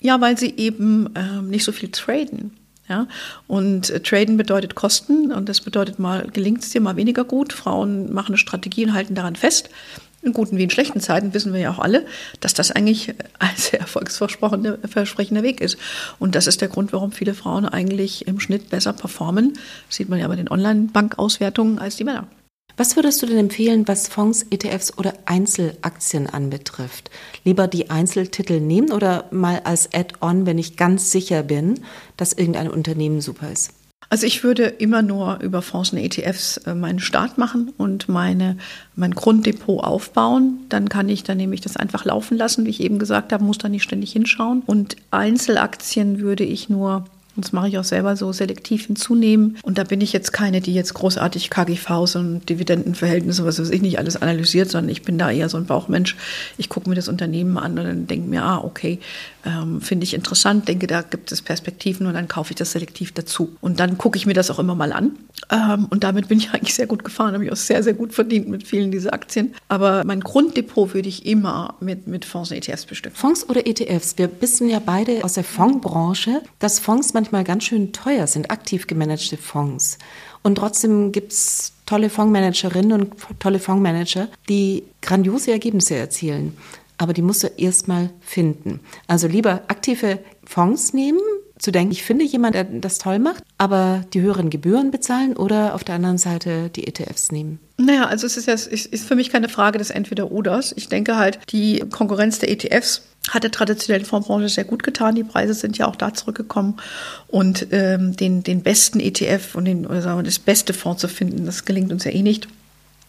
Ja, weil sie eben äh, nicht so viel traden. Ja, und äh, traden bedeutet Kosten und das bedeutet mal gelingt es dir mal weniger gut. Frauen machen eine Strategie und halten daran fest. In guten wie in schlechten Zeiten wissen wir ja auch alle, dass das eigentlich ein sehr erfolgsversprechender Weg ist. Und das ist der Grund, warum viele Frauen eigentlich im Schnitt besser performen. Das sieht man ja bei den Online-Bankauswertungen als die Männer. Was würdest du denn empfehlen, was Fonds, ETFs oder Einzelaktien anbetrifft? Lieber die Einzeltitel nehmen oder mal als Add-on, wenn ich ganz sicher bin, dass irgendein Unternehmen super ist? Also ich würde immer nur über Fonds und ETFs äh, meinen Start machen und meine, mein Grunddepot aufbauen. Dann kann ich dann nämlich das einfach laufen lassen, wie ich eben gesagt habe, muss da nicht ständig hinschauen. Und Einzelaktien würde ich nur und das mache ich auch selber so selektiv hinzunehmen. Und da bin ich jetzt keine, die jetzt großartig KGVs und Dividendenverhältnisse, was weiß ich nicht, alles analysiert, sondern ich bin da eher so ein Bauchmensch. Ich gucke mir das Unternehmen an und dann denke mir, ah, okay, ähm, finde ich interessant, denke, da gibt es Perspektiven und dann kaufe ich das selektiv dazu. Und dann gucke ich mir das auch immer mal an. Ähm, und damit bin ich [laughs] eigentlich sehr gut gefahren, habe ich auch sehr, sehr gut verdient mit vielen dieser Aktien. Aber mein Grunddepot würde ich immer mit, mit Fonds und ETFs bestimmen. Fonds oder ETFs? Wir wissen ja beide aus der Fondsbranche, dass Fonds manchmal ganz schön teuer sind, aktiv gemanagte Fonds. Und trotzdem gibt es tolle Fondsmanagerinnen und tolle Fondsmanager, die grandiose Ergebnisse erzielen. Aber die musst du erstmal finden. Also lieber aktive Fonds nehmen, zu denken, ich finde jemand, der das toll macht, aber die höheren Gebühren bezahlen oder auf der anderen Seite die ETFs nehmen? Naja, also es ist ja ist, ist für mich keine Frage des Entweder-Oders. Ich denke halt, die Konkurrenz der ETFs hat der traditionellen Fondsbranche sehr gut getan. Die Preise sind ja auch da zurückgekommen. Und ähm, den, den besten ETF und den, oder sagen wir, das beste Fonds zu finden, das gelingt uns ja eh nicht.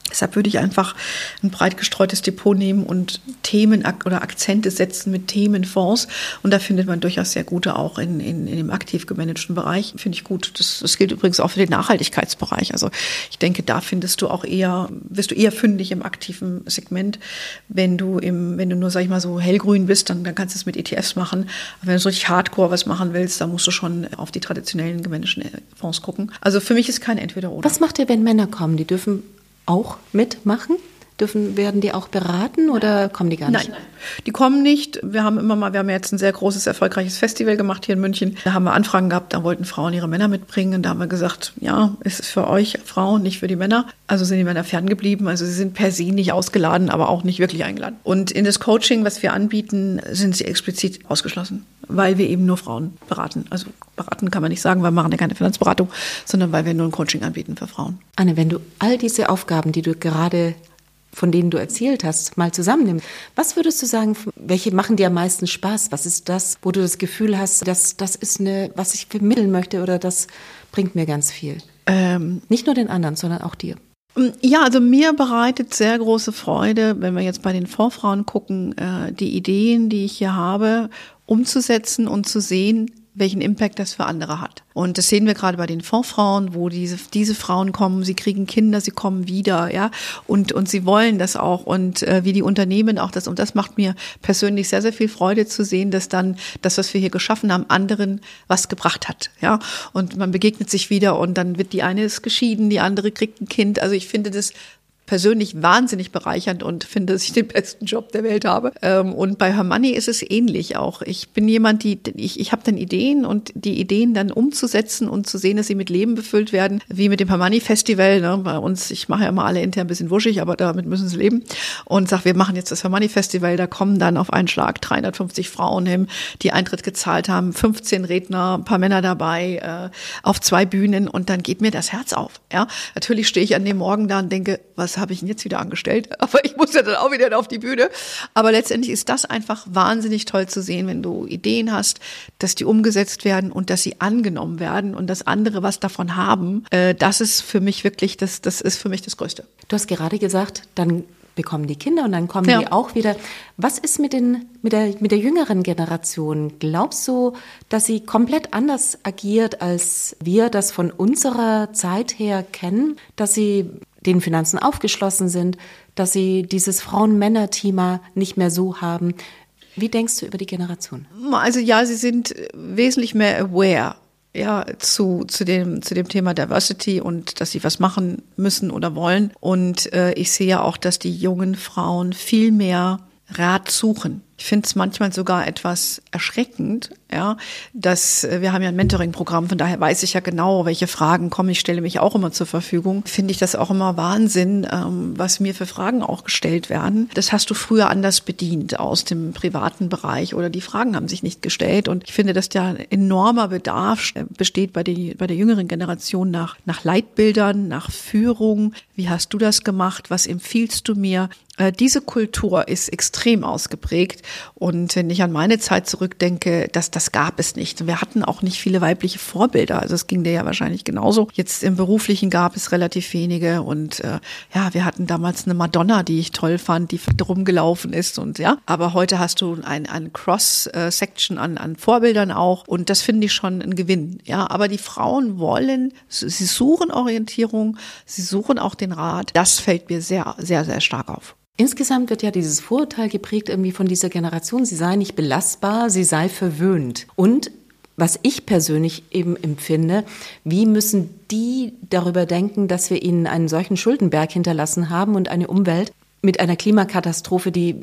Deshalb würde ich einfach ein breit gestreutes Depot nehmen und Themen oder Akzente setzen mit Themenfonds. Und da findet man durchaus sehr gute auch in, in, in dem aktiv gemanagten Bereich. Finde ich gut. Das, das gilt übrigens auch für den Nachhaltigkeitsbereich. Also ich denke, da findest du auch eher, wirst du eher fündig im aktiven Segment. Wenn du im, wenn du nur, sag ich mal, so hellgrün bist, dann, dann kannst du es mit ETFs machen. Aber wenn du so richtig hardcore was machen willst, dann musst du schon auf die traditionellen gemanagten Fonds gucken. Also für mich ist kein Entweder-Oder. Was macht ihr, wenn Männer kommen? Die dürfen auch mitmachen? Dürfen, werden die auch beraten oder kommen die gar nicht? Nein, nein, die kommen nicht. Wir haben immer mal, wir haben jetzt ein sehr großes, erfolgreiches Festival gemacht hier in München. Da haben wir Anfragen gehabt, da wollten Frauen ihre Männer mitbringen. Und da haben wir gesagt, ja, ist es für euch Frauen, nicht für die Männer. Also sind die Männer ferngeblieben. Also sie sind per se nicht ausgeladen, aber auch nicht wirklich eingeladen. Und in das Coaching, was wir anbieten, sind sie explizit ausgeschlossen, weil wir eben nur Frauen beraten. Also beraten kann man nicht sagen, weil wir machen ja keine Finanzberatung, sondern weil wir nur ein Coaching anbieten für Frauen. Anne, wenn du all diese Aufgaben, die du gerade von denen du erzählt hast, mal zusammennimmst. Was würdest du sagen, welche machen dir am meisten Spaß? Was ist das, wo du das Gefühl hast, dass das ist eine, was ich vermitteln möchte oder das bringt mir ganz viel? Ähm, Nicht nur den anderen, sondern auch dir. Ja, also mir bereitet sehr große Freude, wenn wir jetzt bei den Vorfrauen gucken, äh, die Ideen, die ich hier habe, umzusetzen und zu sehen, welchen Impact das für andere hat. Und das sehen wir gerade bei den Fondsfrauen, wo diese, diese Frauen kommen, sie kriegen Kinder, sie kommen wieder, ja, und, und sie wollen das auch. Und äh, wie die Unternehmen auch das, und das macht mir persönlich sehr, sehr viel Freude zu sehen, dass dann das, was wir hier geschaffen haben, anderen was gebracht hat, ja, und man begegnet sich wieder und dann wird die eine ist geschieden, die andere kriegt ein Kind, also ich finde das persönlich wahnsinnig bereichernd und finde, dass ich den besten Job der Welt habe. Ähm, und bei Hermanni ist es ähnlich auch. Ich bin jemand, die ich, ich habe dann Ideen und die Ideen dann umzusetzen und zu sehen, dass sie mit Leben befüllt werden, wie mit dem Hermanni Festival. Ne? Bei uns, ich mache ja immer alle intern ein bisschen wuschig, aber damit müssen sie leben. Und sag, wir machen jetzt das Hermanni Festival. Da kommen dann auf einen Schlag 350 Frauen hin, die Eintritt gezahlt haben, 15 Redner, ein paar Männer dabei, äh, auf zwei Bühnen und dann geht mir das Herz auf. Ja, natürlich stehe ich an dem Morgen da und denke, was habe ich ihn jetzt wieder angestellt? [laughs] Aber ich muss ja dann auch wieder auf die Bühne. Aber letztendlich ist das einfach wahnsinnig toll zu sehen, wenn du Ideen hast, dass die umgesetzt werden und dass sie angenommen werden und dass andere was davon haben. Äh, das ist für mich wirklich, das, das ist für mich das Größte. Du hast gerade gesagt, dann bekommen die Kinder und dann kommen ja. die auch wieder. Was ist mit, den, mit, der, mit der jüngeren Generation? Glaubst du, dass sie komplett anders agiert, als wir das von unserer Zeit her kennen? Dass sie den Finanzen aufgeschlossen sind, dass sie dieses Frauen-Männer-Thema nicht mehr so haben. Wie denkst du über die Generation? Also ja, sie sind wesentlich mehr aware ja, zu, zu, dem, zu dem Thema Diversity und dass sie was machen müssen oder wollen. Und äh, ich sehe ja auch, dass die jungen Frauen viel mehr Rat suchen. Ich finde es manchmal sogar etwas erschreckend, ja, dass äh, wir haben ja ein Mentoring-Programm, von daher weiß ich ja genau, welche Fragen kommen. Ich stelle mich auch immer zur Verfügung. Finde ich das auch immer Wahnsinn, ähm, was mir für Fragen auch gestellt werden. Das hast du früher anders bedient aus dem privaten Bereich oder die Fragen haben sich nicht gestellt. Und ich finde, dass da enormer Bedarf besteht bei, der bei der jüngeren Generation nach, nach Leitbildern, nach Führung. Wie hast du das gemacht? Was empfiehlst du mir? Äh, diese Kultur ist extrem ausgeprägt. Und wenn ich an meine Zeit zurückdenke, das, das gab es nicht. Wir hatten auch nicht viele weibliche Vorbilder. Also es ging dir ja wahrscheinlich genauso. Jetzt im Beruflichen gab es relativ wenige. Und äh, ja, wir hatten damals eine Madonna, die ich toll fand, die rumgelaufen ist. Und ja, aber heute hast du ein, ein Cross-Section an, an Vorbildern auch. Und das finde ich schon ein Gewinn. Ja, aber die Frauen wollen, sie suchen Orientierung, sie suchen auch den Rat. Das fällt mir sehr, sehr, sehr stark auf. Insgesamt wird ja dieses Vorurteil geprägt irgendwie von dieser Generation, sie sei nicht belastbar, sie sei verwöhnt. Und was ich persönlich eben empfinde, wie müssen die darüber denken, dass wir ihnen einen solchen Schuldenberg hinterlassen haben und eine Umwelt mit einer Klimakatastrophe, die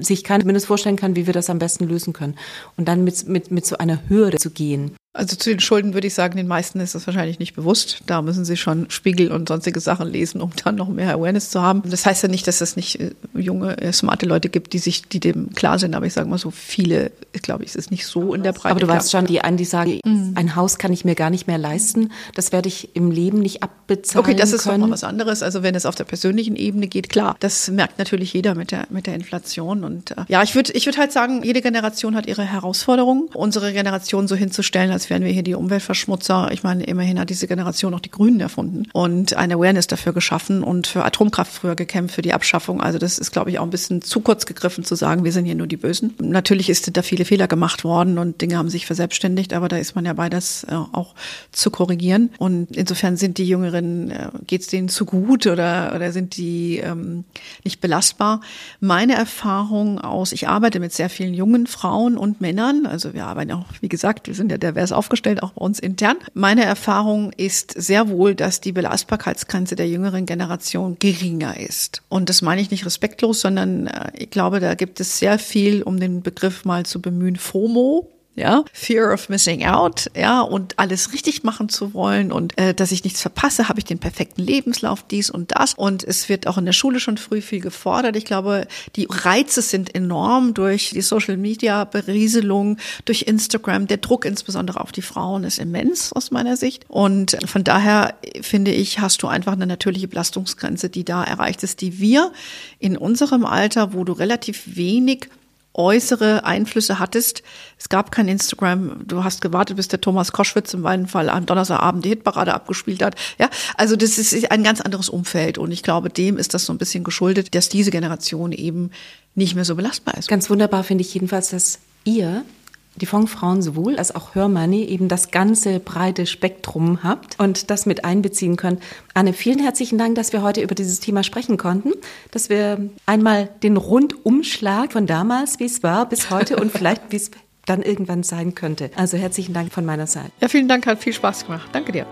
sich keiner zumindest vorstellen kann, wie wir das am besten lösen können. Und dann mit, mit, mit so einer Hürde zu gehen. Also zu den Schulden würde ich sagen, den meisten ist das wahrscheinlich nicht bewusst. Da müssen sie schon Spiegel und sonstige Sachen lesen, um dann noch mehr Awareness zu haben. Das heißt ja nicht, dass es nicht äh, junge, äh, smarte Leute gibt, die sich, die dem klar sind. Aber ich sage mal so, viele, glaube ich, ist es nicht so in der Breite. Aber du weißt schon, die einen, die sagen, mhm. ein Haus kann ich mir gar nicht mehr leisten. Das werde ich im Leben nicht abbezahlen Okay, das ist nochmal was anderes. Also wenn es auf der persönlichen Ebene geht, klar, das merkt natürlich jeder mit der, mit der Inflation. Und äh, ja, ich würde ich würde halt sagen, jede Generation hat ihre Herausforderungen. Unsere Generation so hinzustellen, als wären wir hier die Umweltverschmutzer. Ich meine, immerhin hat diese Generation auch die Grünen erfunden und eine Awareness dafür geschaffen und für Atomkraft früher gekämpft, für die Abschaffung. Also das ist, glaube ich, auch ein bisschen zu kurz gegriffen zu sagen, wir sind hier nur die Bösen. Natürlich ist da viele Fehler gemacht worden und Dinge haben sich verselbstständigt, aber da ist man ja bei, das äh, auch zu korrigieren. Und insofern sind die Jüngeren, äh, geht es denen zu gut oder, oder sind die ähm, nicht belastbar? Meine Erfahrung aus, ich arbeite mit sehr vielen jungen Frauen und Männern, also wir arbeiten auch, wie gesagt, wir sind ja divers aufgestellt, auch bei uns intern. Meine Erfahrung ist sehr wohl, dass die Belastbarkeitsgrenze der jüngeren Generation geringer ist. Und das meine ich nicht respektlos, sondern äh, ich glaube, da gibt es sehr viel, um den Begriff mal zu bemühen, FOMO, ja, Fear of Missing Out, ja, und alles richtig machen zu wollen und äh, dass ich nichts verpasse, habe ich den perfekten Lebenslauf, dies und das. Und es wird auch in der Schule schon früh viel gefordert. Ich glaube, die Reize sind enorm durch die Social Media Berieselung, durch Instagram. Der Druck insbesondere auf die Frauen ist immens aus meiner Sicht. Und von daher finde ich, hast du einfach eine natürliche Belastungsgrenze, die da erreicht ist, die wir in unserem Alter, wo du relativ wenig äußere Einflüsse hattest. Es gab kein Instagram. Du hast gewartet, bis der Thomas Koschwitz im meinen Fall am Donnerstagabend die Hitparade abgespielt hat. Ja, also das ist ein ganz anderes Umfeld. Und ich glaube, dem ist das so ein bisschen geschuldet, dass diese Generation eben nicht mehr so belastbar ist. Ganz wunderbar finde ich jedenfalls, dass ihr die Fondfrauen sowohl als auch Hörmoney eben das ganze breite Spektrum habt und das mit einbeziehen könnt. Anne, vielen herzlichen Dank, dass wir heute über dieses Thema sprechen konnten, dass wir einmal den Rundumschlag von damals, wie es war, bis heute und [laughs] vielleicht wie es dann irgendwann sein könnte. Also herzlichen Dank von meiner Seite. Ja, vielen Dank, hat viel Spaß gemacht. Danke dir.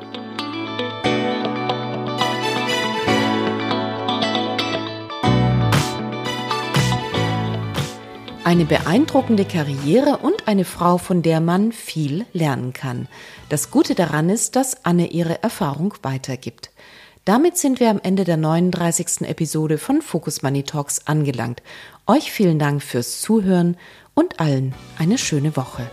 Eine beeindruckende Karriere und eine Frau, von der man viel lernen kann. Das Gute daran ist, dass Anne ihre Erfahrung weitergibt. Damit sind wir am Ende der 39. Episode von Focus Money Talks angelangt. Euch vielen Dank fürs Zuhören und allen eine schöne Woche.